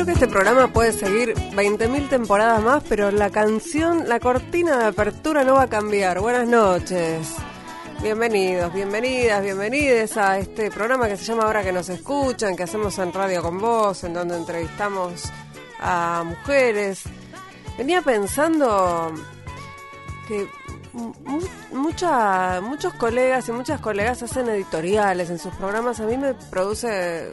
Creo que este programa puede seguir 20.000 temporadas más, pero la canción, la cortina de apertura no va a cambiar. Buenas noches. Bienvenidos, bienvenidas, bienvenides a este programa que se llama Ahora que nos escuchan, que hacemos en Radio con Vos, en donde entrevistamos a mujeres. Venía pensando que mucha, muchos colegas y muchas colegas hacen editoriales en sus programas. A mí me produce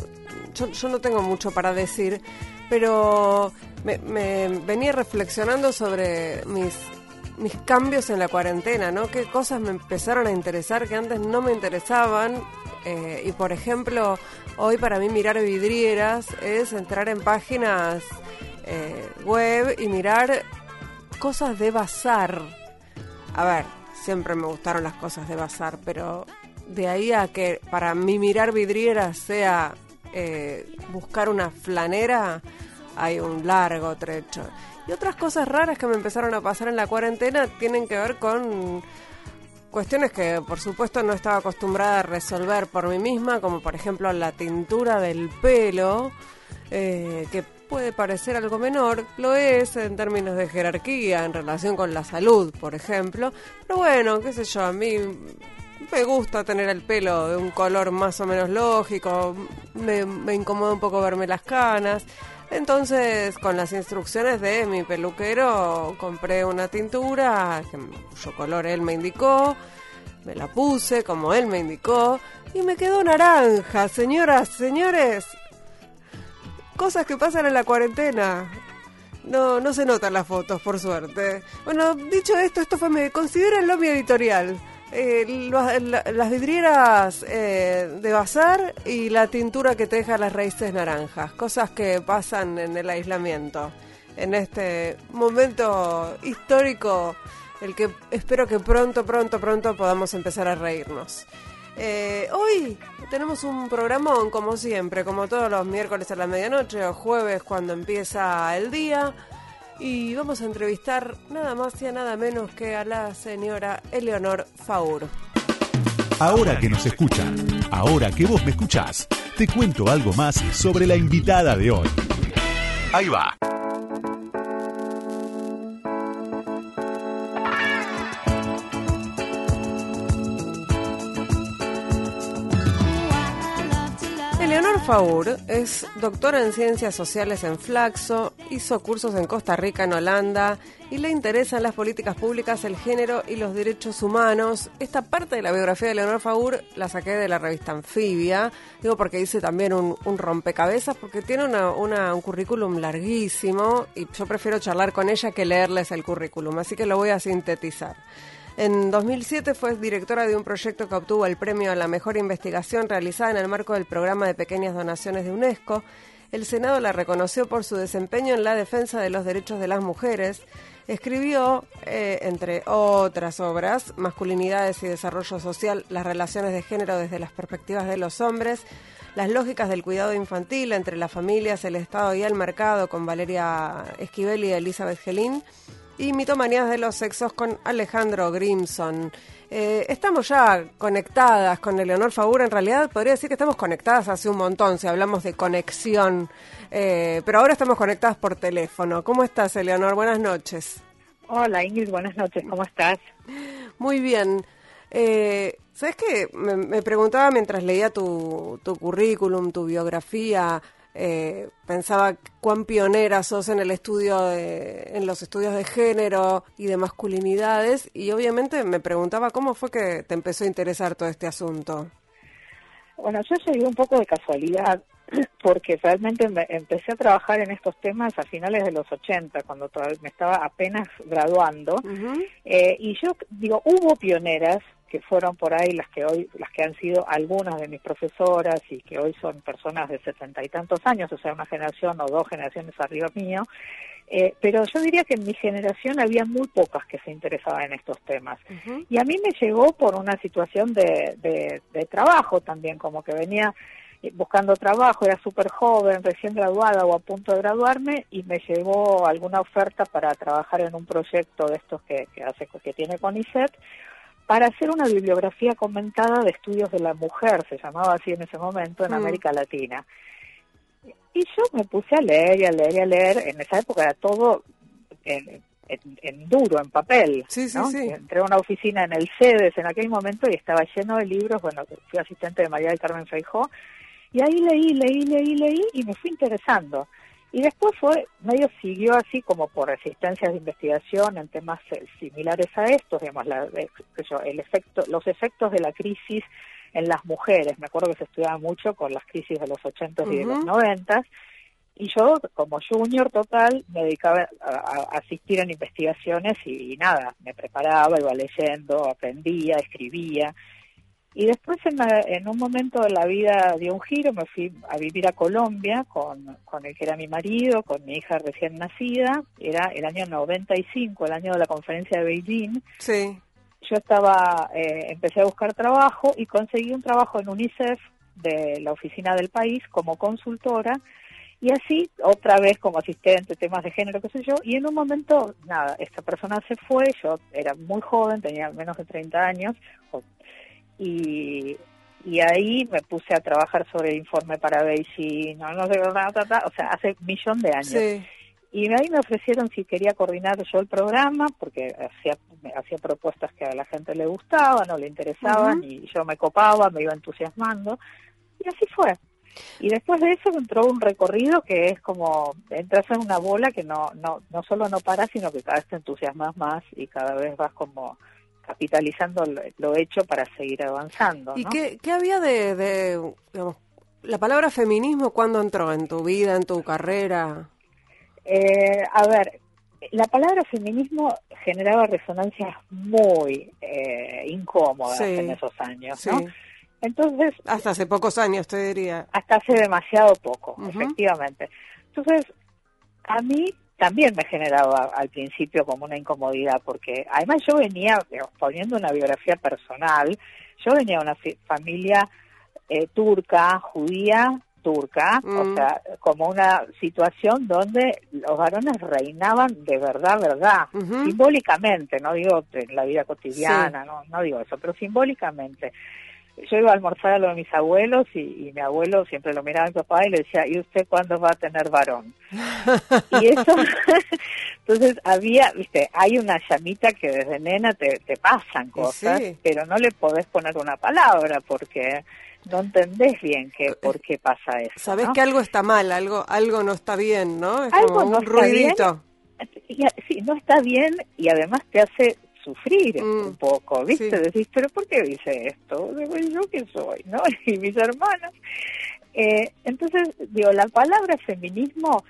yo, no tengo mucho para decir, pero me, venía reflexionando sobre mis mis cambios en la cuarentena, ¿no? Qué cosas me empezaron a interesar que antes no me interesaban. Eh, y por ejemplo, hoy para mí mirar vidrieras es entrar en páginas eh, web y mirar cosas de bazar. A ver, siempre me gustaron las cosas de bazar, pero de ahí a que para mí mirar vidrieras sea eh, buscar una flanera, hay un largo trecho. Y otras cosas raras que me empezaron a pasar en la cuarentena tienen que ver con cuestiones que por supuesto no estaba acostumbrada a resolver por mí misma, como por ejemplo la tintura del pelo, eh, que puede parecer algo menor, lo es en términos de jerarquía, en relación con la salud, por ejemplo, pero bueno, qué sé yo, a mí me gusta tener el pelo de un color más o menos lógico, me, me incomoda un poco verme las canas. Entonces, con las instrucciones de mi peluquero, compré una tintura cuyo color él me indicó, me la puse como él me indicó y me quedó naranja, señoras, señores. Cosas que pasan en la cuarentena. No, no se notan las fotos, por suerte. Bueno, dicho esto, esto fue mi, considérenlo mi editorial. Eh, las vidrieras eh, de bazar y la tintura que te deja las raíces naranjas, cosas que pasan en el aislamiento, en este momento histórico, el que espero que pronto, pronto, pronto podamos empezar a reírnos. Eh, hoy tenemos un programón como siempre, como todos los miércoles a la medianoche o jueves cuando empieza el día y vamos a entrevistar nada más y nada menos que a la señora Eleonor Faur. Ahora que nos escuchan, ahora que vos me escuchás, te cuento algo más sobre la invitada de hoy. Ahí va. Eleonor Faur es doctora en Ciencias Sociales en Flaxo, hizo cursos en Costa Rica, en Holanda, y le interesan las políticas públicas, el género y los derechos humanos. Esta parte de la biografía de Eleonor Faur la saqué de la revista Anfibia, digo porque hice también un, rompecabezas, porque tiene un currículum larguísimo, y yo prefiero charlar con ella que leerles el currículum, así que lo voy a sintetizar. En 2007 fue directora de un proyecto que obtuvo el premio a la mejor investigación realizada en el marco del programa de pequeñas donaciones de UNESCO. El Senado la reconoció por su desempeño en la defensa de los derechos de las mujeres. Escribió, eh, entre otras obras, Masculinidades y Desarrollo Social, las relaciones de género desde las perspectivas de los hombres, las lógicas del cuidado infantil entre las familias, el Estado y el mercado, con Valeria Esquivel y Elizabeth Gelín y Mitomanías de los Sexos con Alejandro Grimson. Eh, estamos ya conectadas con Eleonor Faura, en realidad podría decir que estamos conectadas hace un montón, si hablamos de conexión, eh, pero ahora estamos conectadas por teléfono. ¿Cómo estás, Eleonor? Buenas noches. Hola, Ingrid, buenas noches, ¿cómo estás? Muy bien. Eh, ¿Sabes qué? Me, preguntaba mientras leía tu, tu currículum, tu biografía, eh, pensaba cuán pionera sos en el estudio de, en los estudios de género y de masculinidades y obviamente me preguntaba cómo fue que te empezó a interesar todo este asunto. Bueno, yo llegué un poco de casualidad porque realmente empecé a trabajar en estos temas a finales de los 80, cuando me estaba apenas graduando. Eh, y yo digo, hubo pioneras que fueron por ahí las que hoy, las que han sido algunas de mis profesoras y que hoy son personas de setenta y tantos años, o sea, una generación o dos generaciones arriba mío, eh, pero yo diría que en mi generación había muy pocas que se interesaban en estos temas. Y a mí me llegó por una situación de, de, trabajo también, como que venía buscando trabajo, era súper joven, recién graduada o a punto de graduarme y me llegó alguna oferta para trabajar en un proyecto de estos que, que hace que tiene CONICET para hacer una bibliografía comentada de estudios de la mujer, se llamaba así en ese momento, en mm. América Latina. Y yo me puse a leer y a leer y a leer. En esa época era todo en, en, duro, en papel. Sí, sí, sí. Entré a una oficina en el CEDES en aquel momento y estaba lleno de libros. Bueno, fui asistente de María del Carmen Feijó. Y ahí leí, leí, leí, leí y me fui interesando. Y después fue, medio siguió así como por resistencias de investigación en temas eh, similares a estos, digamos, la, el efecto, los efectos de la crisis en las mujeres. Me acuerdo que se estudiaba mucho con las crisis de los 80 y de los 90 y yo, como junior total, me dedicaba a, asistir en investigaciones y, nada, me preparaba, iba leyendo, aprendía, escribía. Y después en, un momento de la vida dio un giro, me fui a vivir a Colombia con, con el que era mi marido, con mi hija recién nacida, era el año 95, el año de la conferencia de Beijing. Sí. Yo estaba, eh, empecé a buscar trabajo y conseguí un trabajo en UNICEF de la oficina del país como consultora. Y así, otra vez como asistente, temas de género, qué sé yo, y en un momento, nada, esta persona se fue, yo era muy joven, tenía menos de 30 años, y, y ahí me puse a trabajar sobre el informe para Beijing, no, no sé, o sea, hace un millón de años. Y ahí me ofrecieron si quería coordinar yo el programa, porque hacía, hacía propuestas que a la gente le gustaban o le interesaban, y yo me copaba, me iba entusiasmando, y así fue. Y después de eso entró un recorrido que es como entras en una bola que no, no, no solo no para, sino que cada vez te entusiasmas más y cada vez vas como capitalizando lo, hecho para seguir avanzando. ¿Y qué, qué, había de, de digamos, la palabra feminismo cuándo entró en tu vida, en tu carrera? Eh, a ver, la palabra feminismo generaba resonancias muy eh, incómodas en esos años, ¿no? Entonces... Hasta hace pocos años, te diría. Hasta hace demasiado poco, efectivamente. Entonces, a mí también me generaba al principio como una incomodidad, porque además yo venía, poniendo una biografía personal, yo venía de una familia eh, turca, judía, turca, o mm. sea, como una situación donde los varones reinaban de verdad, verdad, simbólicamente, no digo en la vida cotidiana, no, no digo eso, pero simbólicamente yo iba a almorzar a lo de mis abuelos y, mi abuelo siempre lo miraba a mi papá y le decía, ¿y usted cuándo va a tener varón? y eso, entonces había, viste, hay una llamita que desde nena te, te pasan cosas, pero no le podés poner una palabra porque no entendés bien que, por qué pasa eso. Sabés que algo está mal, algo algo no está bien, ¿no? Es algo como un ruidito. sí, no está bien y además te hace sufrir mm. un poco, ¿viste? Decís, pero ¿por qué dice esto? Digo, ¿yo qué soy? ¿No? Y mis hermanos. Eh, entonces, digo, la palabra feminismo,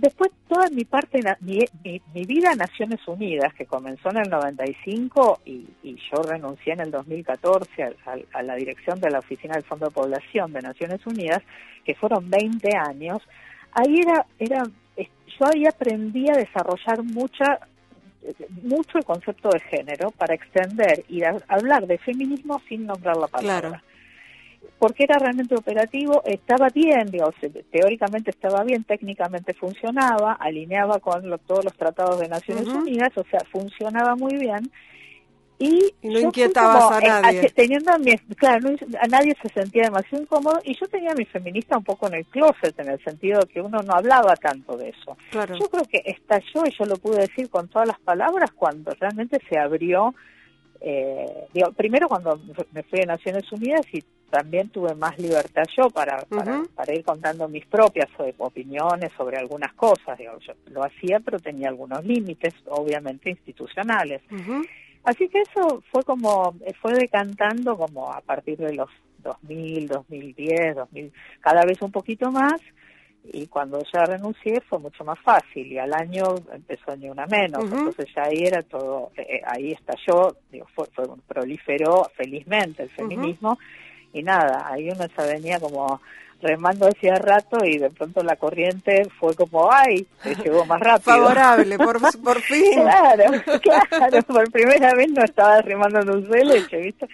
después toda mi parte, mi, mi, vida en Naciones Unidas, que comenzó en el 95 y, y yo renuncié en el 2014 a, a, la dirección de la Oficina del Fondo de Población de Naciones Unidas, que fueron 20 años, ahí era, era yo ahí aprendí a desarrollar mucha mucho el concepto de género para extender y hablar de feminismo sin nombrar la palabra. Porque era realmente operativo, estaba bien, digo, teóricamente estaba bien, técnicamente funcionaba, alineaba con todos los tratados de Naciones Unidas, o sea, funcionaba muy bien, y, no inquietabas a nadie. teniendo a mi, claro, a nadie se sentía demasiado incómodo y yo tenía a mi feminista un poco en el closet, en el sentido de que uno no hablaba tanto de eso. Yo creo que estalló, y yo lo pude decir con todas las palabras, cuando realmente se abrió, eh, digo, primero cuando me fui a Naciones Unidas y también tuve más libertad yo para, para, ir contando mis propias opiniones sobre algunas cosas. Digo, yo lo hacía, pero tenía algunos límites, obviamente institucionales. Así que eso fue como, fue decantando como a partir de los 2000, 2010, 2000, cada vez un poquito más. Y cuando ya renuncié fue mucho más fácil y al año empezó ni una menos. Entonces ya ahí era todo, eh, eh, ahí estalló, digo, fue, fue, proliferó felizmente el feminismo. Y nada, ahí uno se venía como remando hacía rato y de pronto la corriente fue como, ay, se llegó más rápido. Favorable, por, por fin. claro, claro, por primera vez no estaba remando en un leche, ¿viste?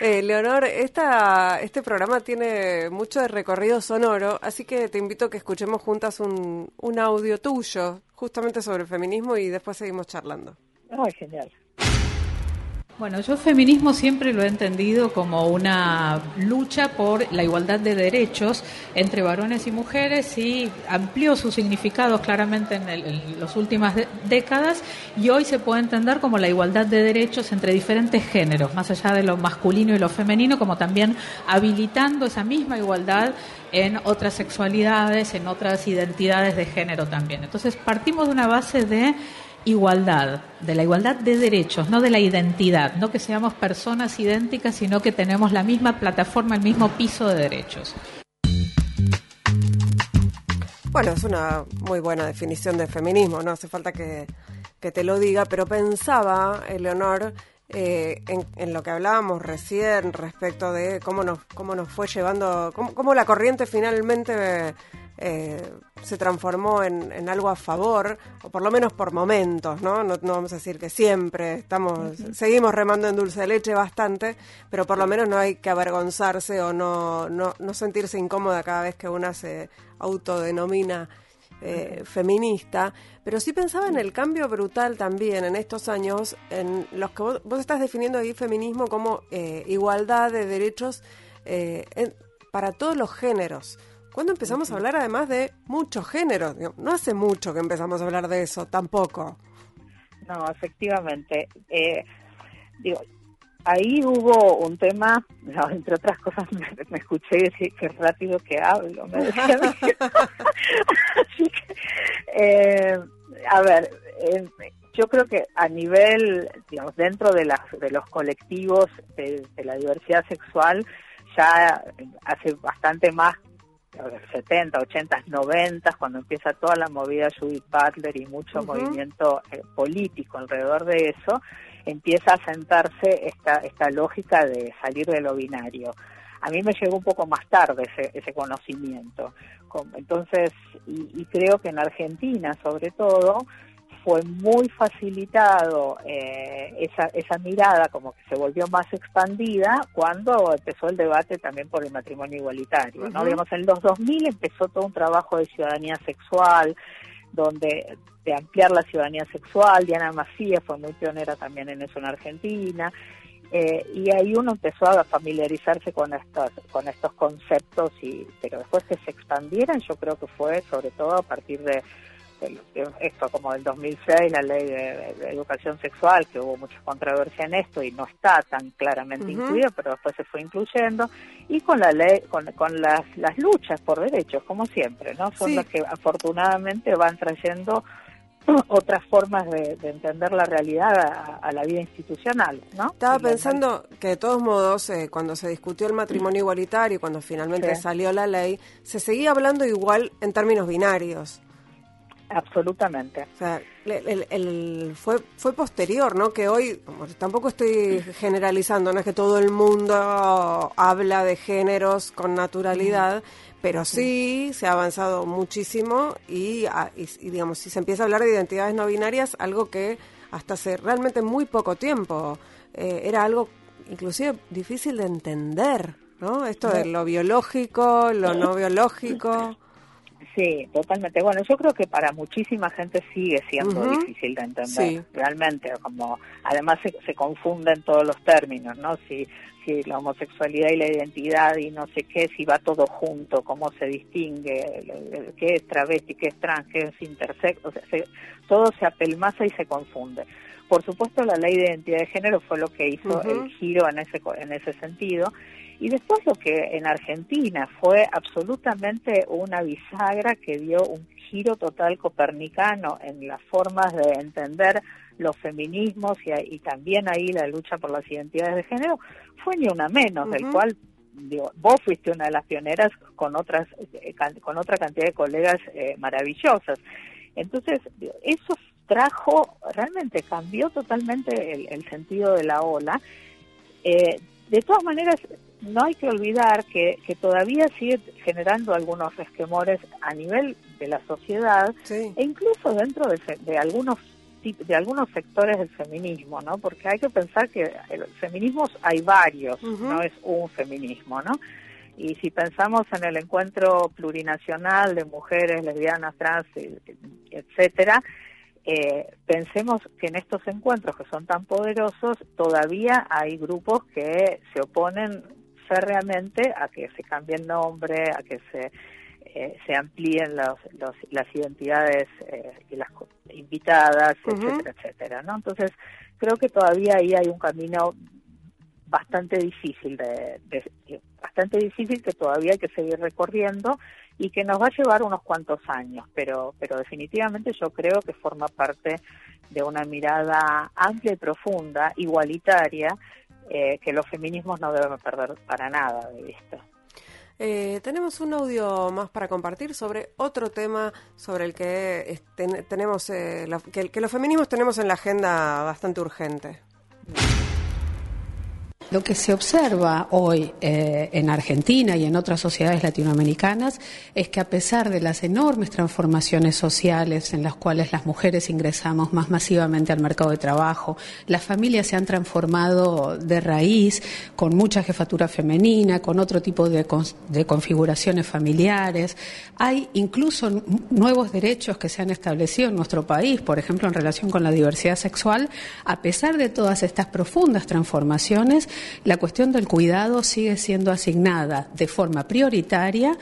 Eh, Leonor, esta, este programa tiene mucho de recorrido sonoro, así que te invito a que escuchemos juntas un, un audio tuyo, justamente sobre el feminismo, y después seguimos charlando. Ay, genial. Bueno, yo feminismo siempre lo he entendido como una lucha por la igualdad de derechos entre varones y mujeres y amplió sus significados claramente en, las últimas décadas y hoy se puede entender como la igualdad de derechos entre diferentes géneros, más allá de lo masculino y lo femenino, como también habilitando esa misma igualdad en otras sexualidades, en otras identidades de género también. Entonces partimos de una base de igualdad, de la igualdad de derechos, no de la identidad, no que seamos personas idénticas, sino que tenemos la misma plataforma, el mismo piso de derechos. Bueno, es una muy buena definición de feminismo, no hace falta que, te lo diga, pero pensaba, Eleonor, eh, en, lo que hablábamos recién respecto de cómo nos, cómo nos fue llevando, cómo, cómo la corriente finalmente eh, se transformó en, algo a favor, o por lo menos por momentos, ¿no? ¿no? vamos a decir que siempre estamos, seguimos remando en dulce de leche bastante, pero por lo menos no hay que avergonzarse o no, no, no sentirse incómoda cada vez que una se autodenomina eh, feminista, pero sí pensaba en el cambio brutal también en estos años, en los que vos, estás definiendo ahí feminismo como eh, igualdad de derechos para todos los géneros. ¿Cuándo empezamos a hablar además de muchos géneros? No hace mucho que empezamos a hablar de eso, tampoco. No, efectivamente. Eh, digo, ahí hubo un tema, entre otras cosas me, escuché decir que rápido que hablo, me decía. Así que, eh, a ver, eh, yo creo que a nivel, digamos, dentro de, las, de los colectivos de la diversidad sexual, ya hace bastante más 70, 80, 90, cuando empieza toda la movida Judith Butler y mucho movimiento eh, político alrededor de eso, empieza a sentarse esta, esta lógica de salir de lo binario. A mí me llegó un poco más tarde ese, ese conocimiento. Entonces, y creo que en Argentina, sobre todo, fue muy facilitado eh, esa, esa mirada como que se volvió más expandida cuando empezó el debate también por el matrimonio igualitario. ¿no? Digamos, en los 2000 empezó todo un trabajo de ciudadanía sexual, donde de ampliar la ciudadanía sexual, Diana Macías fue muy pionera también en eso en Argentina, eh, y ahí uno empezó a familiarizarse con estos, con estos conceptos, y pero después que se expandieran yo creo que fue sobre todo a partir de esto como del 2006, la ley de, educación sexual, que hubo mucha controversia en esto y no está tan claramente incluida, pero después se fue incluyendo, y con la ley, con, las, las luchas por derechos, como siempre, ¿no? Son las que afortunadamente van trayendo otras formas de, entender la realidad a, la vida institucional, ¿no? Estaba pensando que de todos modos, eh, cuando se discutió el matrimonio igualitario cuando finalmente salió la ley, se seguía hablando igual en términos binarios. Absolutamente. O sea, el, fue, fue posterior, ¿no? Que hoy, tampoco estoy generalizando, no es que todo el mundo habla de géneros con naturalidad, pero sí se ha avanzado muchísimo y, digamos, si se empieza a hablar de identidades no binarias, algo que hasta hace realmente muy poco tiempo eh, era algo inclusive difícil de entender, ¿no? Esto de lo biológico, lo no biológico. Sí, totalmente. Bueno, yo creo que para muchísima gente sigue siendo difícil de entender, realmente, como además se, se, confunden todos los términos, ¿no? Si, si la homosexualidad y la identidad y no sé qué, si va todo junto, cómo se distingue, qué es travesti, qué es trans, qué es intersex, o sea, todo se apelmaza y se confunde. Por supuesto, la ley de identidad de género fue lo que hizo el giro en ese, en ese sentido y después lo que en Argentina fue absolutamente una bisagra que dio un giro total copernicano en las formas de entender los feminismos y, también ahí la lucha por las identidades de género, fue ni una menos, del cual digo, vos fuiste una de las pioneras con otras eh, con otra cantidad de colegas eh, maravillosas. Entonces, eso trajo, realmente cambió totalmente el, sentido de la ola. Eh, de todas maneras, no hay que olvidar que, que todavía sigue generando algunos resquemores a nivel de la sociedad e incluso dentro de, algunos de algunos sectores del feminismo, ¿no? Porque hay que pensar que el feminismos hay varios, no es un feminismo, ¿no? Y si pensamos en el encuentro plurinacional de mujeres, lesbianas, trans, etcétera, eh, pensemos que en estos encuentros que son tan poderosos, todavía hay grupos que se oponen férreamente a que se cambie el nombre, a que se, eh, se amplíen los, las identidades eh, y las invitadas, etcétera, etcétera. ¿no? Entonces, creo que todavía ahí hay un camino bastante difícil de, bastante difícil que todavía hay que seguir recorriendo y que nos va a llevar unos cuantos años, pero pero definitivamente yo creo que forma parte de una mirada amplia y profunda, igualitaria, eh, que los feminismos no deben perder para nada de vista. Eh, tenemos un audio más para compartir sobre otro tema sobre el que tenemos eh, que los feminismos tenemos en la agenda bastante urgente. Lo que se observa hoy eh, en Argentina y en otras sociedades latinoamericanas es que a pesar de las enormes transformaciones sociales en las cuales las mujeres ingresamos más masivamente al mercado de trabajo, las familias se han transformado de raíz con mucha jefatura femenina, con otro tipo de, de configuraciones familiares. Hay incluso nuevos derechos que se han establecido en nuestro país, por ejemplo, en relación con la diversidad sexual. A pesar de todas estas profundas transformaciones, la cuestión del cuidado sigue siendo asignada de forma prioritaria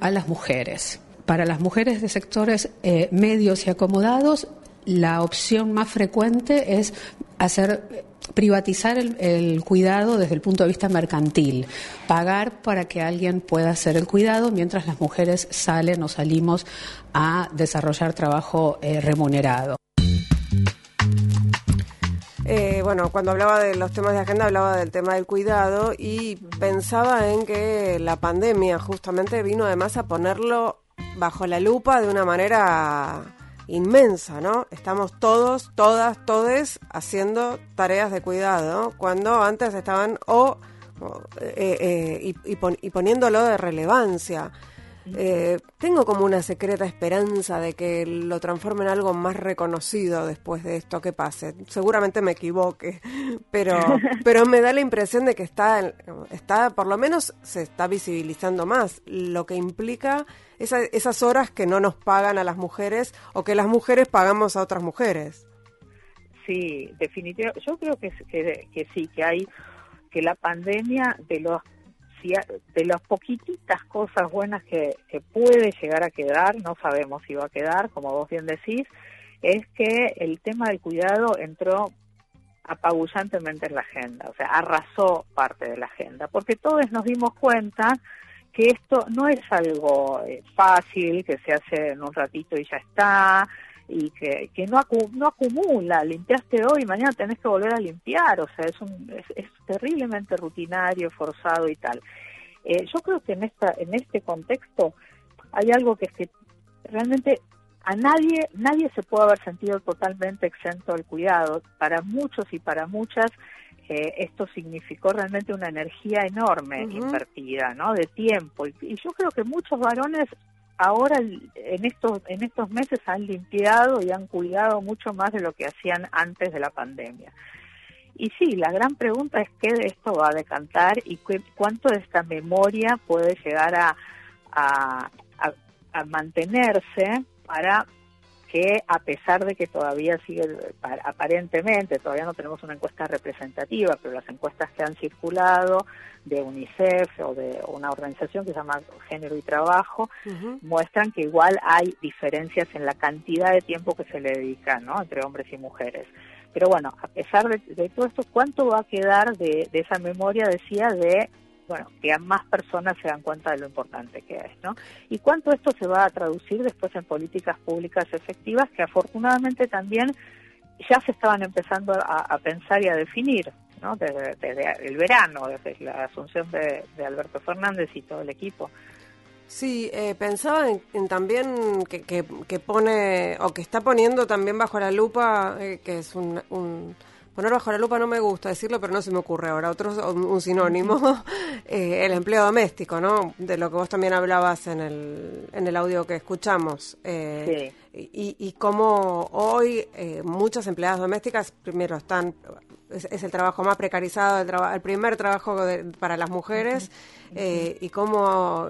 a las mujeres. Para las mujeres de sectores eh, medios y acomodados, la opción más frecuente es hacer privatizar el, cuidado desde el punto de vista mercantil, pagar para que alguien pueda hacer el cuidado mientras las mujeres salen o salimos a desarrollar trabajo eh, remunerado. Eh, bueno, cuando hablaba de los temas de agenda hablaba del tema del cuidado y pensaba en que la pandemia justamente vino además a ponerlo bajo la lupa de una manera inmensa, ¿no? Estamos todos, todas, todes haciendo tareas de cuidado cuando antes estaban o, eh, eh, y poniéndolo de relevancia. Eh, tengo como una secreta esperanza de que lo transforme en algo más reconocido después de esto que pase. Seguramente me equivoque, pero, pero me da la impresión de que está, está, por lo menos se está visibilizando más, lo que implica esas horas que no nos pagan a las mujeres o que las mujeres pagamos a otras mujeres. Sí, definitivamente. Yo creo que, que, que sí, que hay que la pandemia de los de las poquititas cosas buenas que, puede llegar a quedar, no sabemos si va a quedar, como vos bien decís, es que el tema del cuidado entró apabullantemente en la agenda, o sea, arrasó parte de la agenda, porque todos nos dimos cuenta que esto no es algo eh, fácil, que se hace en un ratito y ya está, y que, que no, no acumula, limpiaste hoy y mañana tenés que volver a limpiar, o sea, es, un, es, terriblemente rutinario, forzado y tal. Eh, yo creo que en, esta, en este contexto hay algo que es que realmente a nadie, nadie se puede haber sentido totalmente exento del cuidado. Para muchos y para muchas, eh, esto significó realmente una energía enorme invertida, ¿no? De tiempo. y, yo creo que muchos varones ahora en estos en estos meses han limpiado y han cuidado mucho más de lo que hacían antes de la pandemia. Y sí, la gran pregunta es qué de esto va a decantar y cuánto de esta memoria puede llegar a, a mantenerse para que a pesar de que todavía sigue, aparentemente, todavía no tenemos una encuesta representativa, pero las encuestas que han circulado de UNICEF o de una organización que se llama Género y Trabajo, muestran que igual hay diferencias en la cantidad de tiempo que se le dedica ¿no? entre hombres y mujeres. Pero bueno, a pesar de, todo esto, ¿cuánto va a quedar de, de esa memoria, decía, de bueno, que más personas se dan cuenta de lo importante que es, ¿no? Y cuánto esto se va a traducir después en políticas públicas efectivas que afortunadamente también ya se estaban empezando a, pensar y a definir, ¿no? Desde, el verano, desde la asunción de, Alberto Fernández y todo el equipo. Sí, eh, pensaba en, también que, que, pone, o que está poniendo también bajo la lupa, eh, que es un poner bajo la lupa no me gusta decirlo, pero no se me ocurre ahora, otro un sinónimo, eh, el empleo doméstico, ¿no? De lo que vos también hablabas en el, en el audio que escuchamos. Eh, sí. y, y cómo hoy eh, muchas empleadas domésticas, primero, están es, el trabajo más precarizado, el, el primer trabajo para las mujeres, y cómo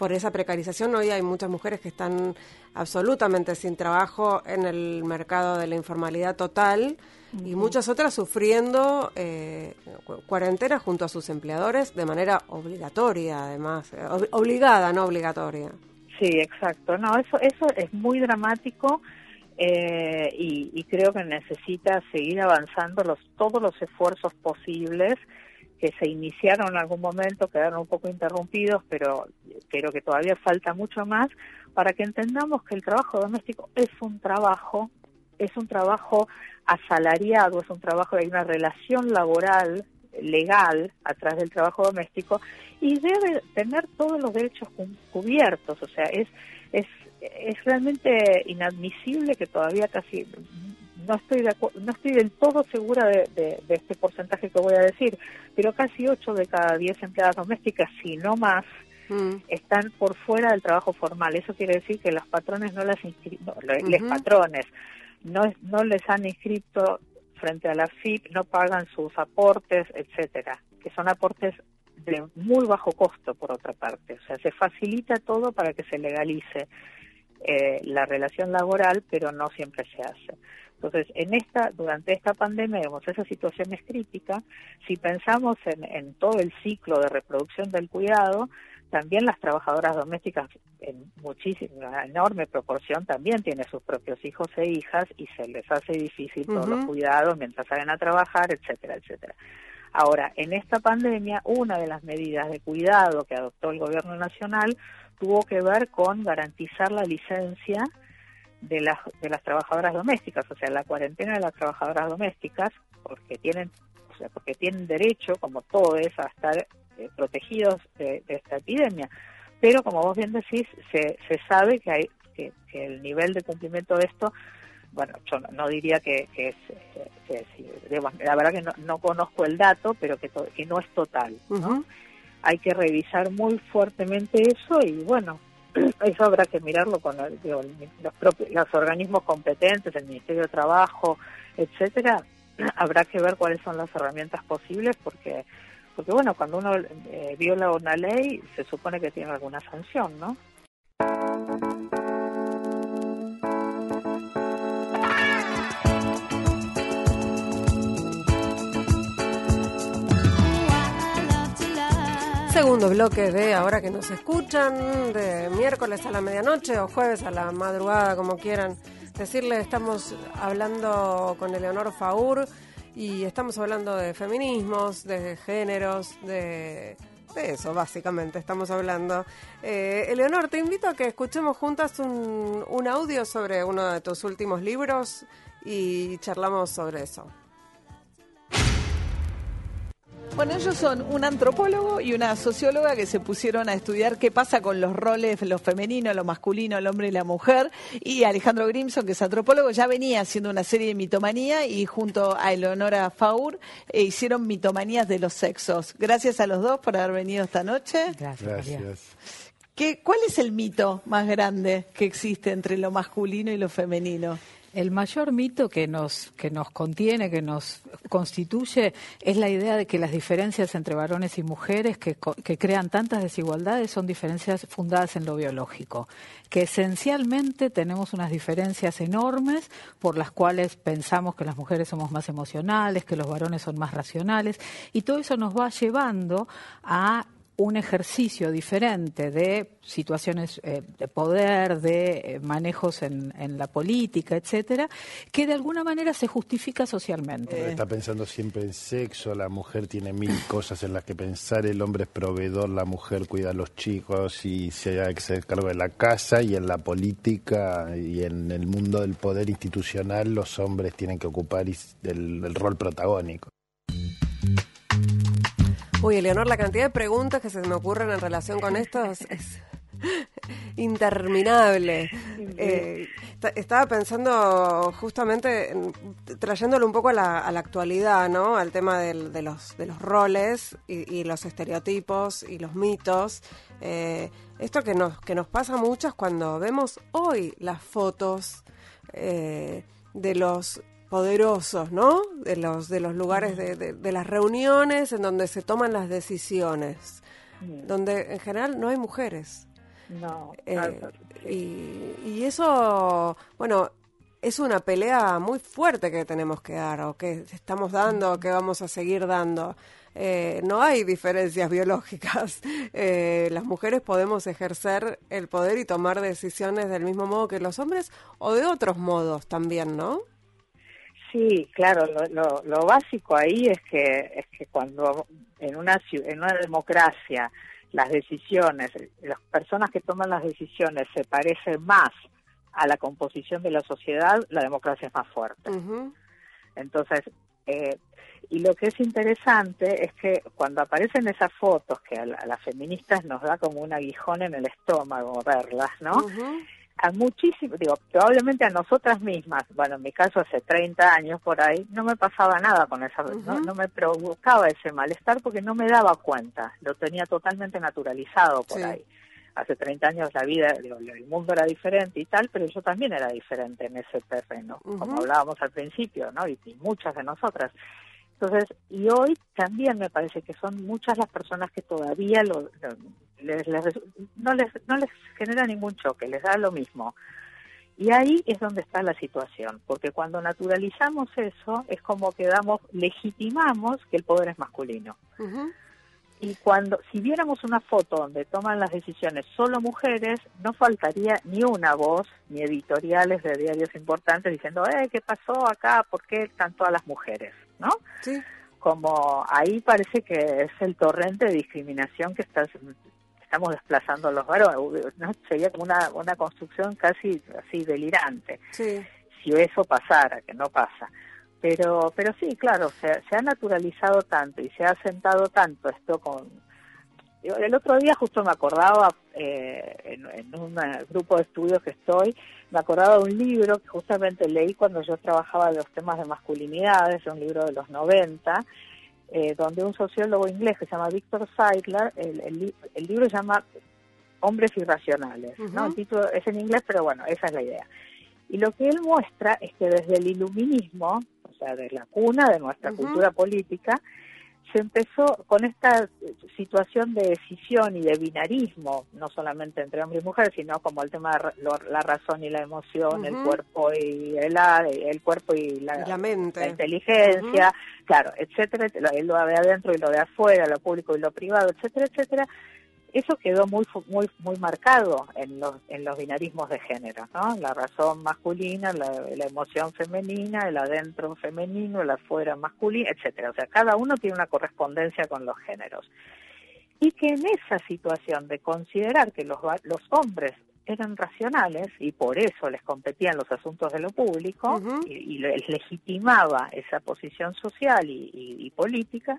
por esa precarización. Hoy hay muchas mujeres que están absolutamente sin trabajo en el mercado de la informalidad total y muchas otras sufriendo eh, cuarentena junto a sus empleadores de manera obligatoria, además, eh, obligada, no obligatoria. Sí, exacto. No, eso, eso es muy dramático. Eh, y, y, creo que necesita seguir avanzando los, todos los esfuerzos posibles que se iniciaron en algún momento, quedaron un poco interrumpidos, pero creo que todavía falta mucho más para que entendamos que el trabajo doméstico es un trabajo, es un trabajo asalariado, es un trabajo, hay una relación laboral legal atrás del trabajo doméstico y debe tener todos los derechos cubiertos, o sea, es es es realmente inadmisible que todavía casi no estoy no estoy del todo segura de, este porcentaje que voy a decir, pero casi 8 de cada 10 empleadas domésticas, si no más, mm. están por fuera del trabajo formal. Eso quiere decir que los patrones no las no, los patrones no, no les han inscrito frente a la FIP, no pagan sus aportes, etcétera, que son aportes de muy bajo costo por otra parte. O sea, se facilita todo para que se legalice eh, la relación laboral, pero no siempre se hace. Entonces, en esta, durante esta pandemia, vemos esa situación es crítica. Si pensamos en, en todo el ciclo de reproducción del cuidado, también las trabajadoras domésticas en muchísima, enorme proporción también tienen sus propios hijos e hijas y se les hace difícil todos los cuidados mientras salen a trabajar, etcétera, etcétera. Ahora, en esta pandemia, una de las medidas de cuidado que adoptó el gobierno nacional tuvo que ver con garantizar la licencia de las, de las trabajadoras domésticas, o sea, la cuarentena de las trabajadoras domésticas, porque tienen, o sea, porque tienen derecho, como todo es, a estar eh, protegidos de, esta epidemia. Pero como vos bien decís, se, se sabe que hay que, el nivel de cumplimiento de esto, bueno, yo no, diría que, es, la verdad que no, conozco el dato, pero que, que no es total. Hay que revisar muy fuertemente eso y bueno, eso habrá que mirarlo con los, propios, los organismos competentes, el Ministerio de Trabajo, etcétera. Habrá que ver cuáles son las herramientas posibles porque, porque bueno, cuando uno eh, viola una ley se supone que tiene alguna sanción, ¿no? Segundo bloque de ahora que nos escuchan, de miércoles a la medianoche o jueves a la madrugada, como quieran decirle. Estamos hablando con Eleonor Faur y estamos hablando de feminismos, de géneros, de, eso básicamente estamos hablando. Eh, Eleonor, te invito a que escuchemos juntas un, un audio sobre uno de tus últimos libros y charlamos sobre eso. Bueno, ellos son un antropólogo y una socióloga que se pusieron a estudiar qué pasa con los roles, lo femenino, lo masculino, el hombre y la mujer. Y Alejandro Grimson, que es antropólogo, ya venía haciendo una serie de mitomanía y junto a Eleonora Faur eh, hicieron mitomanías de los sexos. Gracias a los dos por haber venido esta noche. Gracias. ¿Qué, ¿Cuál es el mito más grande que existe entre lo masculino y lo femenino? El mayor mito que nos, que nos contiene, que nos constituye, es la idea de que las diferencias entre varones y mujeres que, que crean tantas desigualdades son diferencias fundadas en lo biológico, que esencialmente tenemos unas diferencias enormes por las cuales pensamos que las mujeres somos más emocionales, que los varones son más racionales, y todo eso nos va llevando a un ejercicio diferente de situaciones eh, de poder, de eh, manejos en, la política, etcétera, que de alguna manera se justifica socialmente. Está pensando siempre en sexo, la mujer tiene mil cosas en las que pensar, el hombre es proveedor, la mujer cuida a los chicos y se hace cargo de la casa y en la política y en el mundo del poder institucional los hombres tienen que ocupar el rol protagónico. Uy, Eleonor, la cantidad de preguntas que se me ocurren en relación con esto es, interminable. Eh, estaba pensando justamente, trayéndolo un poco a la, actualidad, ¿no? Al tema de, los, de los roles y, los estereotipos y los mitos. Eh, esto que nos, que nos pasa mucho cuando vemos hoy las fotos eh, de los poderosos, ¿no? De los, de los lugares de, de, las reuniones en donde se toman las decisiones, donde en general no hay mujeres. No. Eh, y, y eso, bueno, es una pelea muy fuerte que tenemos que dar, o que estamos dando, o que vamos a seguir dando. Eh, no hay diferencias biológicas. Eh, las mujeres podemos ejercer el poder y tomar decisiones del mismo modo que los hombres o de otros modos también, ¿no? Sí, claro. Lo, lo, básico ahí es que es que cuando en una en una democracia las decisiones, las personas que toman las decisiones se parecen más a la composición de la sociedad, la democracia es más fuerte. Entonces, eh, y lo que es interesante es que cuando aparecen esas fotos que a, las feministas nos da como un aguijón en el estómago verlas, ¿no? A muchísimo, digo, probablemente a nosotras mismas, bueno, en mi caso hace 30 años por ahí, no me pasaba nada con esa, no, me provocaba ese malestar porque no me daba cuenta, lo tenía totalmente naturalizado por ahí. Hace 30 años la vida, el mundo era diferente y tal, pero yo también era diferente en ese terreno, como hablábamos al principio, ¿no? Y, muchas de nosotras. Entonces, y hoy también me parece que son muchas las personas que todavía lo, les, no, les, no les genera ningún choque, les da lo mismo. Y ahí es donde está la situación, porque cuando naturalizamos eso, es como que damos, legitimamos que el poder es masculino. Y cuando, si viéramos una foto donde toman las decisiones solo mujeres, no faltaría ni una voz, ni editoriales de diarios importantes diciendo, eh, ¿qué pasó acá? ¿Por qué están todas las mujeres? ¿No? Sí. Como ahí parece que es el torrente de discriminación que está, estamos desplazando los varones. ¿no? Sería como una, una construcción casi así delirante. Sí. Si eso pasara, que no pasa. Pero, pero sí, claro, se, se ha naturalizado tanto y se ha sentado tanto esto con... El otro día justo me acordaba, eh, en, un grupo de estudios que estoy, me acordaba de un libro que justamente leí cuando yo trabajaba en los temas de masculinidades, un libro de los 90, eh, donde un sociólogo inglés que se llama Victor Seidler, el, el, libro se llama Hombres Irracionales, ¿no? El título es en inglés, pero bueno, esa es la idea. Y lo que él muestra es que desde el iluminismo, sea, de la cuna de nuestra cultura política, se empezó con esta situación de decisión y de binarismo, no solamente entre hombres y mujeres, sino como el tema de la razón y la emoción, el cuerpo y el, el cuerpo y la, mente. inteligencia, claro, etcétera, lo de adentro y lo de afuera, lo público y lo privado, etcétera, etcétera, eso quedó muy muy muy marcado en los en los binarismos de género no la razón masculina la, emoción femenina el adentro femenino el afuera masculino etcétera. O sea cada uno tiene una correspondencia con los géneros. Y que en esa situación de considerar que los los hombres eran racionales y por eso les competían los asuntos de lo público y, les legitimaba esa posición social y, y política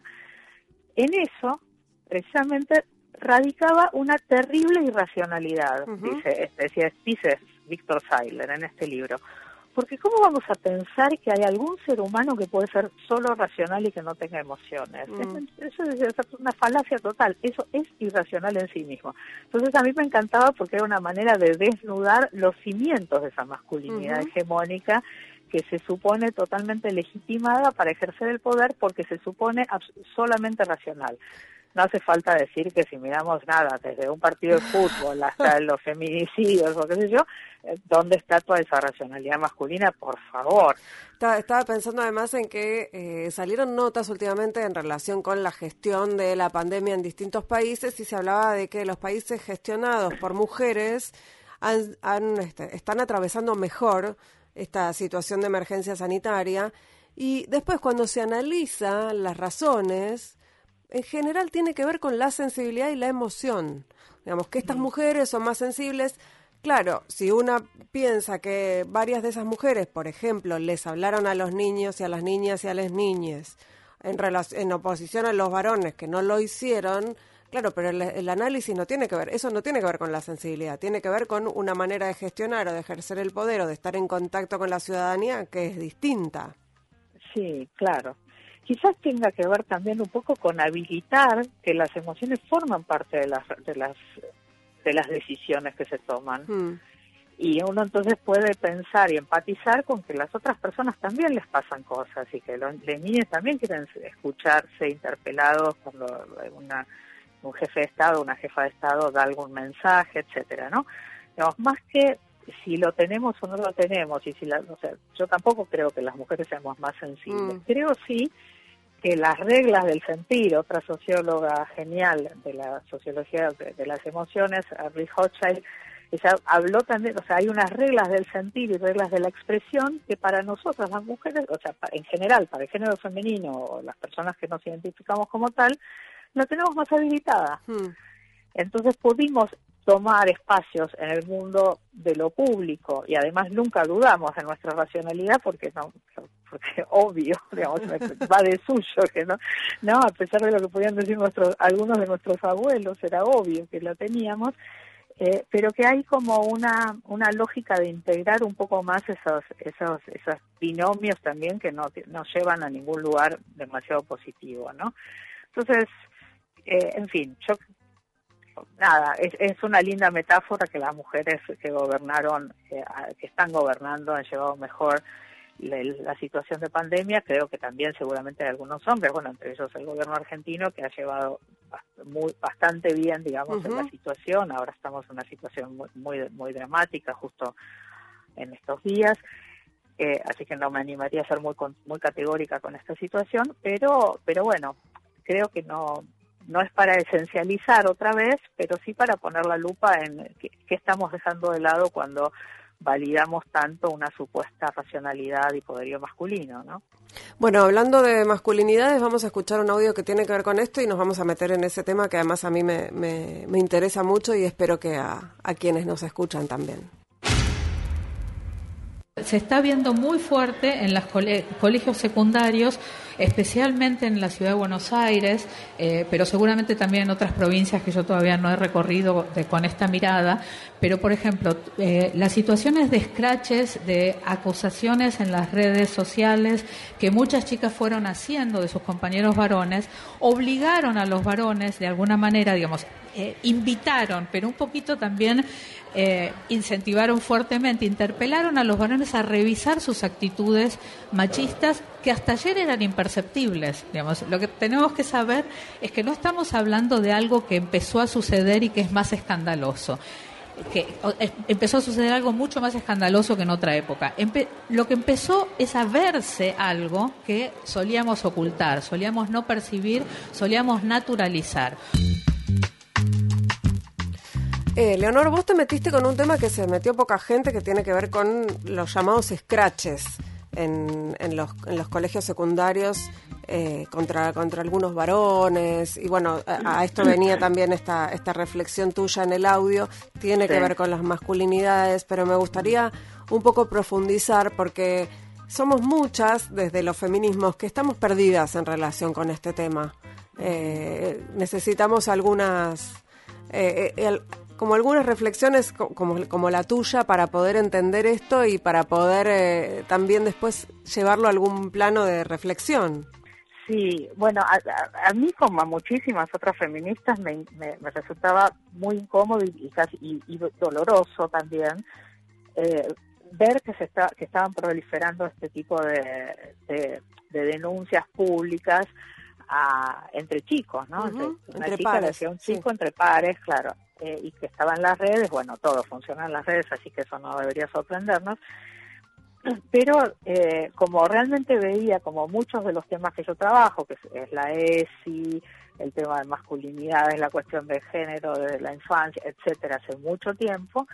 en eso precisamente radicaba una terrible irracionalidad, dice, dice, dice Víctor Seiler en este libro. Porque ¿cómo vamos a pensar que hay algún ser humano que puede ser solo racional y que no tenga emociones? Mm. Eso es una falacia total, eso es irracional en sí mismo. Entonces a mí me encantaba porque era una manera de desnudar los cimientos de esa masculinidad hegemónica que se supone totalmente legitimada para ejercer el poder porque se supone solamente racional no hace falta decir que si miramos nada, desde un partido de fútbol hasta los feminicidios o qué sé yo, eh, ¿dónde está toda esa racionalidad masculina? Por favor. Estaba, pensando además en que eh, salieron notas últimamente en relación con la gestión de la pandemia en distintos países y se hablaba de que los países gestionados por mujeres han, este, están atravesando mejor esta situación de emergencia sanitaria y después cuando se analiza las razones, en general tiene que ver con la sensibilidad y la emoción. Digamos que estas mujeres son más sensibles. Claro, si una piensa que varias de esas mujeres, por ejemplo, les hablaron a los niños y a las niñas y a las niñas en, en oposición a los varones que no lo hicieron, claro, pero el, el, análisis no tiene que ver, eso no tiene que ver con la sensibilidad, tiene que ver con una manera de gestionar o de ejercer el poder o de estar en contacto con la ciudadanía que es distinta. Sí, claro quizás tenga que ver también un poco con habilitar que las emociones forman parte de las de las de las decisiones que se toman. Hmm. Y uno entonces puede pensar y empatizar con que las otras personas también les pasan cosas y que los, niños también quieren escucharse interpelados cuando una un jefe de Estado, una jefa de Estado da algún mensaje, etcétera, ¿no? Digamos, más que si lo tenemos o no lo tenemos, y si la, o sea, yo tampoco creo que las mujeres seamos más sensibles. Mm. Creo sí que las reglas del sentir, otra socióloga genial de la sociología de, las emociones, Rick Hochschild, ella habló también, o sea, hay unas reglas del sentir y reglas de la expresión que para nosotras las mujeres, o sea, en general, para el género femenino o las personas que nos identificamos como tal, la tenemos más habilitada. Hmm. Entonces pudimos tomar espacios en el mundo de lo público y además nunca dudamos de nuestra racionalidad porque no porque obvio digamos va de suyo que no no a pesar de lo que podían decir nuestros algunos de nuestros abuelos era obvio que lo teníamos eh, pero que hay como una una lógica de integrar un poco más esos esos esos binomios también que no no llevan a ningún lugar demasiado positivo no entonces eh, en fin yo nada, es, es, una linda metáfora que las mujeres que gobernaron, eh, que están gobernando, han llevado mejor la, situación de pandemia. Creo que también seguramente hay algunos hombres, bueno, entre ellos el gobierno argentino, que ha llevado muy, bastante bien, digamos, en la situación. Ahora estamos en una situación muy, muy, muy dramática justo en estos días. Eh, así que no me animaría a ser muy muy categórica con esta situación, pero pero bueno, creo que no no es para esencializar otra vez, pero sí para poner la lupa en qué, estamos dejando de lado cuando validamos tanto una supuesta racionalidad y poderío masculino, ¿no? Bueno, hablando de masculinidades, vamos a escuchar un audio que tiene que ver con esto y nos vamos a meter en ese tema que además a mí me, me, interesa mucho y espero que a, a quienes nos escuchan también se está viendo muy fuerte en los colegios secundarios, especialmente en la ciudad de Buenos Aires, eh, pero seguramente también en otras provincias que yo todavía no he recorrido con esta mirada. Pero, por ejemplo, eh, las situaciones de scratches, de acusaciones en las redes sociales que muchas chicas fueron haciendo de sus compañeros varones, obligaron a los varones, de alguna manera, digamos, eh, invitaron, pero un poquito también eh, incentivaron fuertemente, interpelaron a los varones a revisar sus actitudes machistas que hasta ayer eran imperceptibles. Digamos. Lo que tenemos que saber es que no estamos hablando de algo que empezó a suceder y que es más escandaloso empezó a suceder algo mucho más escandaloso que en otra época. lo que empezó es a verse algo que solíamos ocultar, solíamos no percibir, solíamos naturalizar. Eh, Leonor, vos te metiste con un tema que se metió poca gente, que tiene que ver con los llamados scratches en, en, los, en los colegios secundarios eh, contra, contra algunos varones. Y bueno, a, esto venía también esta, esta reflexión tuya en el audio, tiene que ver con las masculinidades, pero me gustaría un poco profundizar porque somos muchas desde los feminismos que estamos perdidas en relación con este tema. Eh, necesitamos algunas eh, eh como algunas reflexiones como, como la tuya para poder entender esto y para poder eh, también después llevarlo a algún plano de reflexión. Sí, bueno, a, mí como a muchísimas otras feministas me, resultaba muy incómodo y, casi y, doloroso también eh, ver que se está que estaban proliferando este tipo de, de, denuncias públicas a, entre chicos, ¿no? entre, pares, un chico entre pares, claro. Eh, y que estaba en las redes, bueno, todo funciona en las redes, así que eso no debería sorprendernos. Pero eh, como realmente veía, como muchos de los temas que yo trabajo, que es, la ESI, el tema de masculinidad, es la cuestión de género, de la infancia, etcétera, hace mucho tiempo,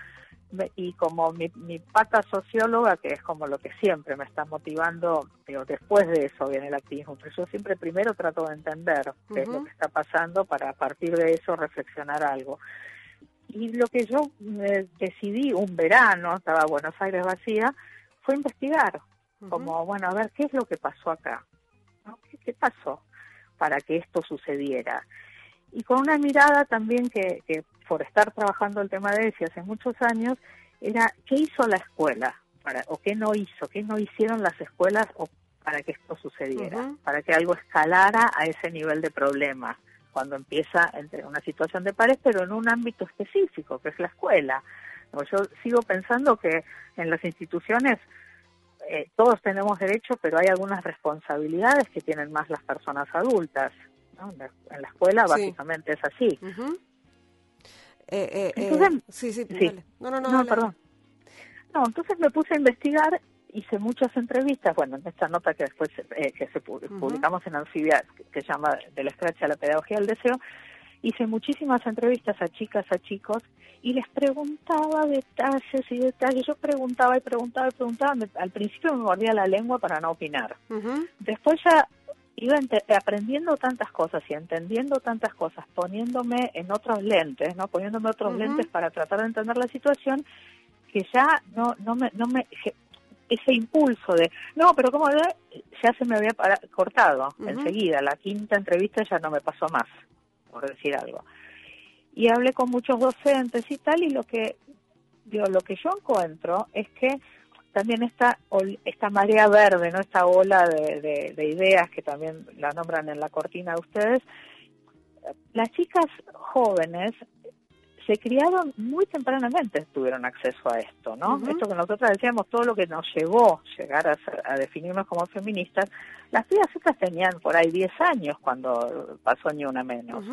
y como mi, mi pata socióloga, que es como lo que siempre me está motivando, pero después de eso viene el activismo, pero yo siempre primero trato de entender qué es lo que está pasando para a partir de eso reflexionar algo y lo que yo decidí un verano, estaba Buenos Aires vacía, fue investigar, como, bueno, a ver, ¿qué es lo que pasó acá? ¿Qué, pasó para que esto sucediera? Y con una mirada también que, que por estar trabajando el tema de ESI hace muchos años, era qué hizo la escuela para, o qué no hizo, qué no hicieron las escuelas o para que esto sucediera, para que algo escalara a ese nivel de problema cuando empieza entre una situación de pares, pero en un ámbito específico, que es la escuela. Yo sigo pensando que en las instituciones eh, todos tenemos derecho, pero hay algunas responsabilidades que tienen más las personas adultas. En, la, escuela básicamente es así. Eh, entonces, sí, sí, No, no, no, perdón. No, entonces me puse a investigar hice muchas entrevistas, bueno, en esta nota que después eh, que se publicamos en Anfibia, que se llama Del Scratch a la Pedagogía del Deseo, hice muchísimas entrevistas a chicas, a chicos, y les preguntaba detalles y detalles. Yo preguntaba y preguntaba y preguntaba. al principio me mordía la lengua para no opinar. Después ya iba aprendiendo tantas cosas y entendiendo tantas cosas, poniéndome en otros lentes, ¿no? Poniéndome otros lentes para tratar de entender la situación, que ya no, no me, no me, ese impulso de, no, pero como ya se me había cortado enseguida, la quinta entrevista ya no me pasó más, por decir algo. Y hablé con muchos docentes y tal, y lo que, digo, lo que yo encuentro es que también esta, esta marea verde, no esta ola de, de ideas que también la nombran en la cortina de ustedes, las chicas jóvenes se criaron muy tempranamente, tuvieron acceso a esto, ¿no? Esto que nosotros decíamos, todo lo que nos llevó llegar a, definirnos como feministas, las pibas estas tenían por ahí 10 años cuando pasó ni una menos.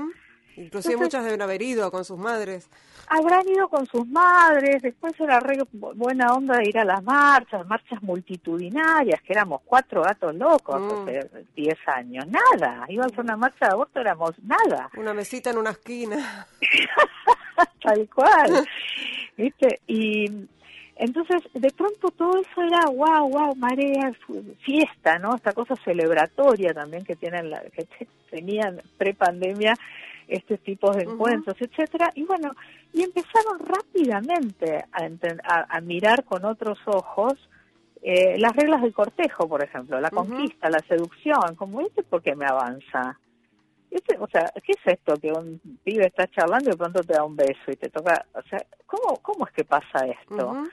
Inclusive muchas deben haber ido con sus madres. Habrán ido con sus madres, después era re buena onda de ir a las marchas, marchas multitudinarias, que éramos cuatro gatos locos mm. hace 10 años, nada, iban a una marcha de aborto, éramos nada. Una mesita en una esquina. Tal cual, ¿viste? Y entonces, de pronto todo eso era wow, wow, marea, fiesta, ¿no? Esta cosa celebratoria también que tienen la, que tenían pre-pandemia este tipo de encuentros, etcétera, y bueno, y empezaron rápidamente a, a, mirar con otros ojos eh, las reglas del cortejo, por ejemplo, la conquista, la seducción, como este, ¿por qué me avanza? Este, o sea, ¿qué es esto que un pibe está charlando y de pronto te da un beso y te toca, o sea, ¿cómo, cómo es que pasa esto?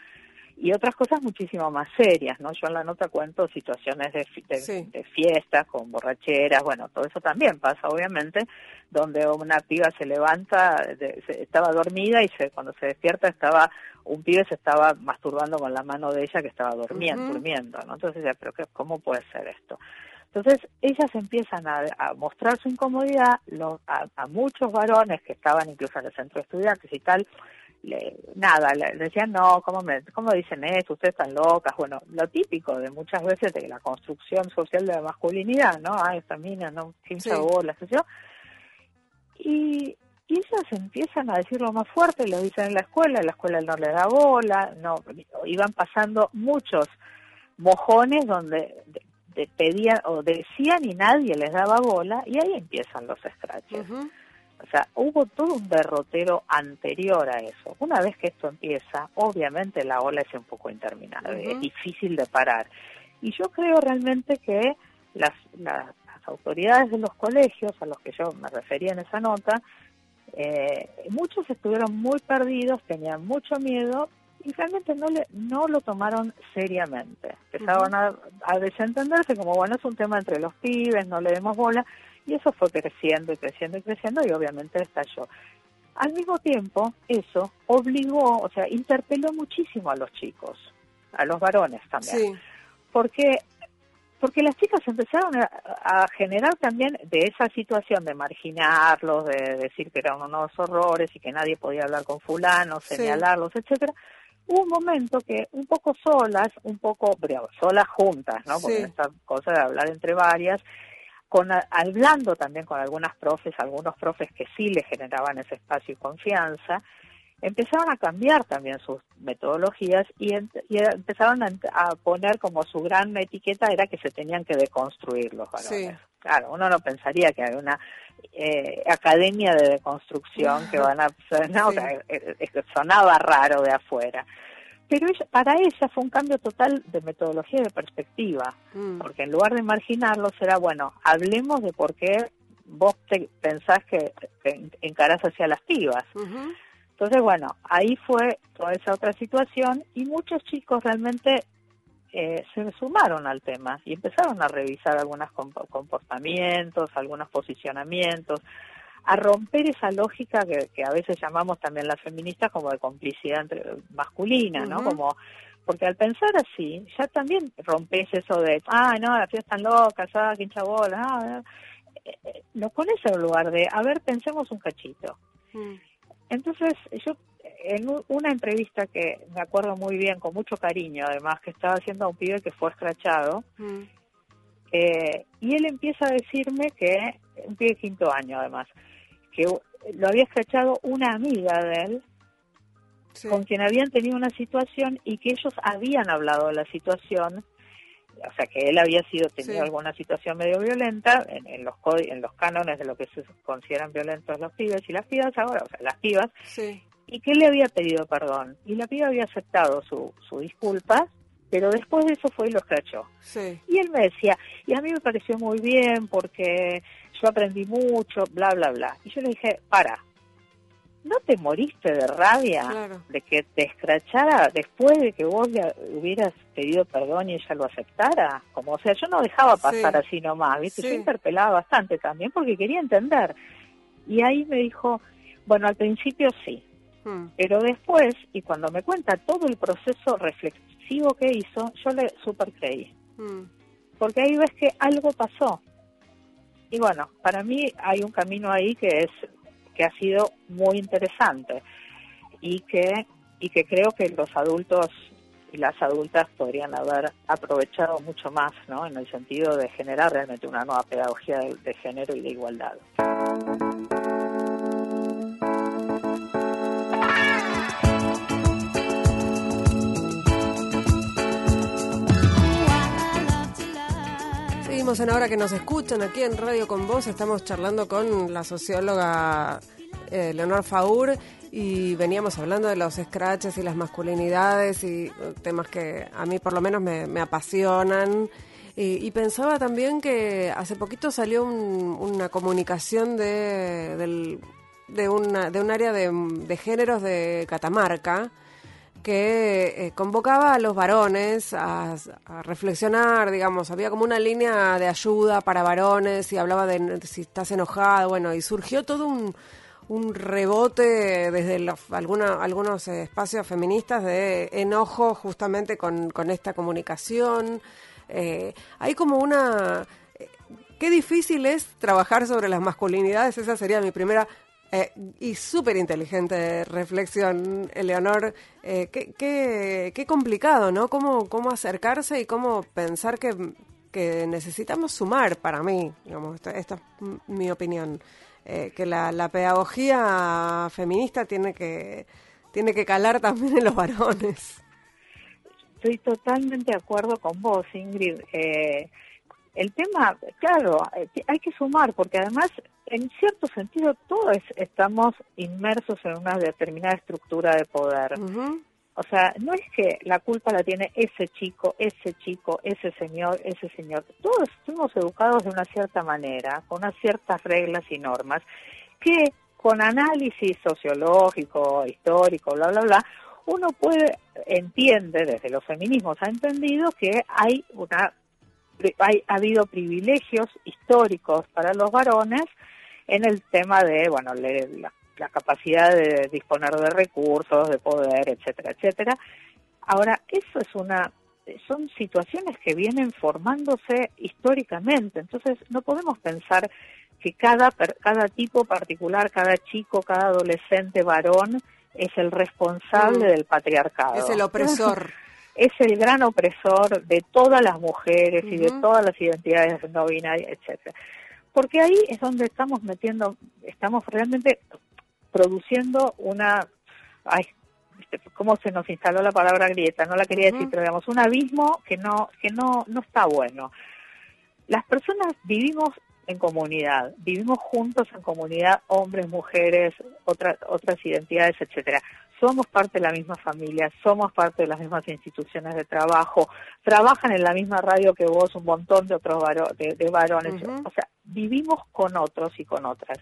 y otras cosas muchísimo más serias, ¿no? Yo en la nota cuento situaciones de, de, fiestas con borracheras, bueno, todo eso también pasa, obviamente, donde una piba se levanta, estaba dormida y se, cuando se despierta estaba, un pibe se estaba masturbando con la mano de ella que estaba durmiendo, durmiendo, ¿no? Entonces, pero qué, ¿cómo puede ser esto? Entonces, ellas empiezan a, mostrar su incomodidad, a, a, muchos varones que estaban incluso en el centro de estudiantes y tal, le, nada, le decían, no, ¿cómo, me, ¿cómo dicen eso? Ustedes están locas. Bueno, lo típico de muchas veces de la construcción social de la masculinidad, ¿no? Ah, esta mina, no, quince bolas, yo. Y, y ellas empiezan a decirlo más fuerte, lo dicen en la escuela, en la escuela no le da bola, no, iban pasando muchos mojones donde pedían o decían y nadie les daba bola y ahí empiezan los scratches. O sea, hubo todo un derrotero anterior a eso. Una vez que esto empieza, obviamente la ola es un poco interminable, es difícil de parar. Y yo creo realmente que las, las, autoridades de los colegios, a los que yo me refería en esa nota, eh, muchos estuvieron muy perdidos, tenían mucho miedo y realmente no le no lo tomaron seriamente. Empezaron a, a, desentenderse como, bueno, es un tema entre los pibes, no le demos bola. Y eso fue creciendo y creciendo y creciendo y obviamente estalló. Al mismo tiempo, eso obligó, o sea, interpeló muchísimo a los chicos, a los varones también. Porque porque las chicas empezaron a, generar también de esa situación de marginarlos, de decir que eran unos horrores y que nadie podía hablar con fulano, señalarlos, etcétera. Hubo un momento que un poco solas, un poco, solas juntas, ¿no? Porque esta cosa de hablar entre varias, con, hablando también con algunas profes, algunos profes que sí le generaban ese espacio y confianza, empezaron a cambiar también sus metodologías y, empezaron a, poner como su gran etiqueta era que se tenían que deconstruir los varones. Claro, uno no pensaría que hay una eh, academia de deconstrucción que van a... No, o sea, eh, eh, sonaba raro de afuera. Pero para ella fue un cambio total de metodología y de perspectiva, mm. porque en lugar de marginarlo será, bueno, hablemos de por qué vos te pensás que, encarás hacia las pibas. Entonces, bueno, ahí fue toda esa otra situación y muchos chicos realmente eh, se sumaron al tema y empezaron a revisar algunos comportamientos, algunos posicionamientos, a romper esa lógica que, que, a veces llamamos también las feministas como de complicidad entre, masculina, ¿no? Como porque al pensar así, ya también rompes eso de, ah, no, las fiestas están locas, ah, quincha bola, ah, eh, nos pones en lugar de, a ver, pensemos un cachito. Mm. Entonces, yo en una entrevista que me acuerdo muy bien, con mucho cariño, además, que estaba haciendo a un pibe que fue escrachado, mm. eh, y él empieza a decirme que, un pibe de quinto año además, que lo había escrachado una amiga de él, con quien habían tenido una situación y que ellos habían hablado de la situación, o sea que él había sido tenido alguna situación medio violenta en, los en los cánones de lo que se consideran violentos los pibes y las pibas ahora, o sea, las pibas, y que él le había pedido perdón y la piba había aceptado su, su disculpa, pero después de eso fue y lo escrachó. Y él me decía, y a mí me pareció muy bien porque yo aprendí mucho, bla, bla, bla. Y yo le dije, para, ¿no te moriste de rabia de que te escrachara después de que vos le hubieras pedido perdón y ella lo aceptara? Como, o sea, yo no dejaba pasar así nomás, ¿viste? Yo interpelaba bastante también porque quería entender. Y ahí me dijo, bueno, al principio sí, Hmm. Pero después, y cuando me cuenta todo el proceso reflexivo que hizo, yo le super creí. Hmm. Porque ahí ves que algo pasó. Y bueno, para mí hay un camino ahí que es que ha sido muy interesante y que y que creo que los adultos y las adultas podrían haber aprovechado mucho más, ¿no? En el sentido de generar realmente una nueva pedagogía de género y de igualdad. En Ahora que nos escuchan aquí en Radio con Vos. Estamos charlando con la socióloga eh, Leonor Faur y veníamos hablando de los scratches y las masculinidades y uh, temas que a mí por lo menos me, apasionan. Y, pensaba también que hace poquito salió una comunicación de, de, una, de un área de, de géneros de Catamarca que eh, convocaba a los varones a, reflexionar, digamos, había como una línea de ayuda para varones y hablaba de, si estás enojado, bueno, y surgió todo un, un rebote desde los, alguna, algunos espacios feministas de enojo justamente con, con esta comunicación. Eh, hay como una... Eh, qué difícil es trabajar sobre las masculinidades, esa sería mi primera eh, y súper inteligente reflexión, Eleonor. Eh, qué, qué, qué, complicado, ¿no? Cómo, cómo acercarse y cómo pensar que, que necesitamos sumar para mí, digamos, esta, es mi opinión, eh, que la, la, pedagogía feminista tiene que, tiene que calar también en los varones. Estoy totalmente de acuerdo con vos, Ingrid. Eh, el tema, claro, hay que sumar, porque además en cierto sentido todos estamos inmersos en una determinada estructura de poder. O sea, no es que la culpa la tiene ese chico, ese chico, ese señor, ese señor. Todos fuimos educados de una cierta manera, con unas ciertas reglas y normas, que con análisis sociológico, histórico, bla, bla, bla, uno puede, entiende, desde los feminismos ha entendido que hay una, hay, ha habido privilegios históricos para los varones en el tema de, bueno, la, capacidad de disponer de recursos, de poder, etcétera, etcétera. Ahora, eso es una son situaciones que vienen formándose históricamente, entonces no podemos pensar que cada cada tipo particular, cada chico, cada adolescente varón es el responsable mm. del patriarcado. Es el opresor. Es el gran opresor de todas las mujeres y de todas las identidades no binarias, etcétera. Porque ahí es donde estamos metiendo, estamos realmente produciendo una, ay, este, cómo se nos instaló la palabra grieta, no la quería decir, pero digamos, un abismo que no, que no, no está bueno. Las personas vivimos en comunidad, vivimos juntos en comunidad, hombres, mujeres, otras otras identidades, etcétera somos parte de la misma familia, somos parte de las mismas instituciones de trabajo, trabajan en la misma radio que vos un montón de otros de, varones, o sea, vivimos con otros y con otras.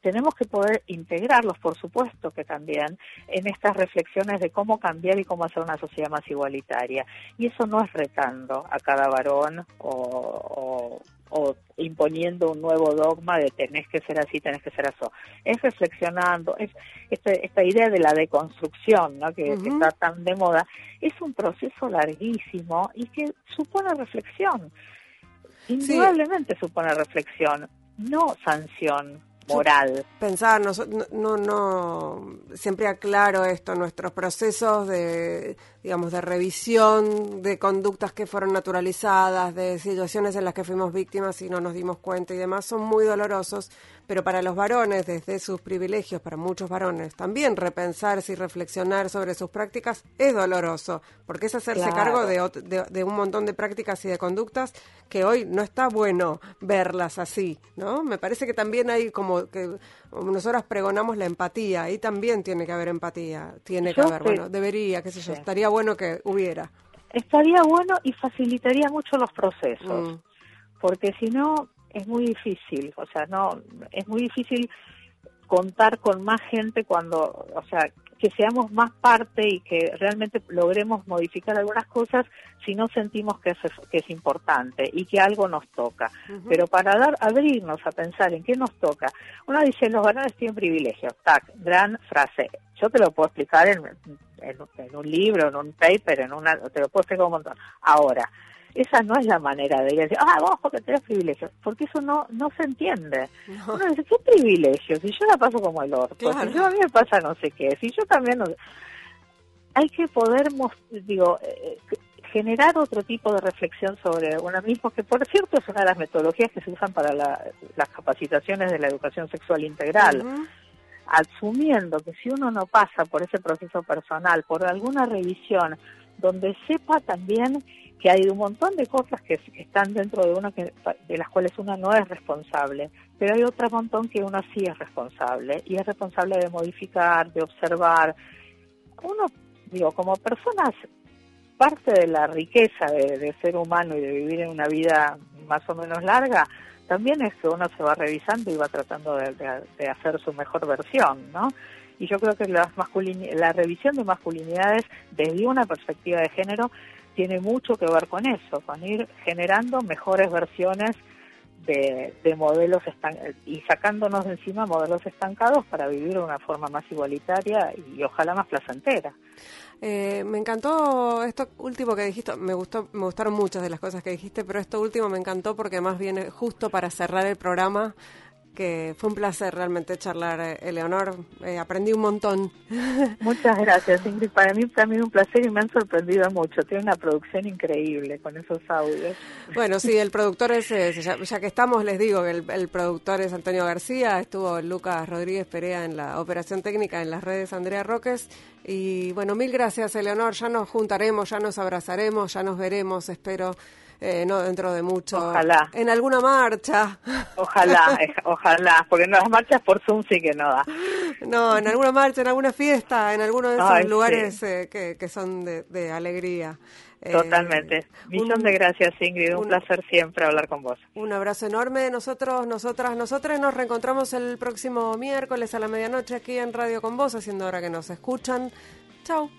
Tenemos que poder integrarlos, por supuesto que también, en estas reflexiones de cómo cambiar y cómo hacer una sociedad más igualitaria. Y eso no es retando a cada varón o, o imponiendo un nuevo dogma de tenés que ser así, tenés que ser eso. Es reflexionando, es este, esta idea de la deconstrucción, ¿no? que, está tan de moda, es un proceso larguísimo y que supone reflexión. Indudablemente supone reflexión. no sanción moral. Pensar, no, no, no, siempre aclaro esto, nuestros procesos de, digamos, de revisión de conductas que fueron naturalizadas, de situaciones en las que fuimos víctimas y no nos dimos cuenta y demás, son muy dolorosos, pero para los varones, desde sus privilegios, para muchos varones, también repensarse y reflexionar sobre sus prácticas es doloroso, porque es hacerse cargo de, de, un montón de prácticas y de conductas que hoy no está bueno verlas así, ¿no? Me parece que también hay como que nosotras pregonamos la empatía, ahí también tiene que haber empatía, tiene que haber, bueno, debería, qué sé yo, estaría bueno que hubiera. Estaría bueno y facilitaría mucho los procesos, mm. porque si no, es muy difícil, o sea, no, es muy difícil contar con más gente cuando, o sea, que seamos más parte y que realmente logremos modificar algunas cosas si no sentimos que es, que es importante y que algo nos toca. Pero para dar, abrirnos a pensar en qué nos toca, uno dice, los varones tienen privilegios, tac, gran frase. Yo te lo puedo explicar en, en, un libro, en un paper, en una, te lo puedo explicar un montón. Ahora, esa no es la manera de decir, ah, vos porque tenés privilegios, porque eso no no se entiende. Uno dice, ¿qué privilegios? Si yo la paso como el orto, si yo a mí me pasa no sé qué, si yo también no... Hay que poder, digo, eh, generar otro tipo de reflexión sobre uno mismo, que por cierto es una de las metodologías que se usan para las capacitaciones de la educación sexual integral. Asumiendo que si uno no pasa por ese proceso personal, por alguna revisión, donde sepa también que hay un montón de cosas que, están dentro de uno que, de las cuales uno no es responsable, pero hay otro montón que uno sí es responsable y es responsable de modificar, de observar. Uno, digo, como personas, parte de la riqueza de, ser humano y de vivir en una vida más o menos larga, también es que uno se va revisando y va tratando de, de hacer su mejor versión, ¿no? Y yo creo que las la revisión de masculinidades desde una perspectiva de género tiene mucho que ver con eso, con ir generando mejores versiones de, modelos y sacándonos de encima modelos estancados para vivir de una forma más igualitaria y ojalá más placentera. Eh, me encantó esto último que dijiste, me gustó, me gustaron muchas de las cosas que dijiste, pero esto último me encantó porque más viene justo para cerrar el programa que fue un placer realmente charlar, eh, Eleonor. Eh, aprendí un montón. Muchas gracias, Ingrid. Para mí también un placer y me han sorprendido mucho. Tiene una producción increíble con esos audios. Bueno, sí, el productor es, ya, que estamos, les digo que el, productor es Antonio García, estuvo Lucas Rodríguez Perea en la operación técnica en las redes Andrea Roques. Y bueno, mil gracias, Eleonor. Ya nos juntaremos, ya nos abrazaremos, ya nos veremos, espero eh, no dentro de mucho. Ojalá. En alguna marcha. Ojalá, ojalá, porque no, las marchas por Zoom sí que no da. No, en alguna marcha, en alguna fiesta, en alguno de esos lugares eh, que, que, son de, alegría. Eh, Totalmente. Millón de gracias, Ingrid. Un, placer siempre hablar con vos. Un abrazo enorme. Nosotros, nosotras, nosotras nos reencontramos el próximo miércoles a la medianoche aquí en Radio con Vos, haciendo hora que nos escuchan. Chao.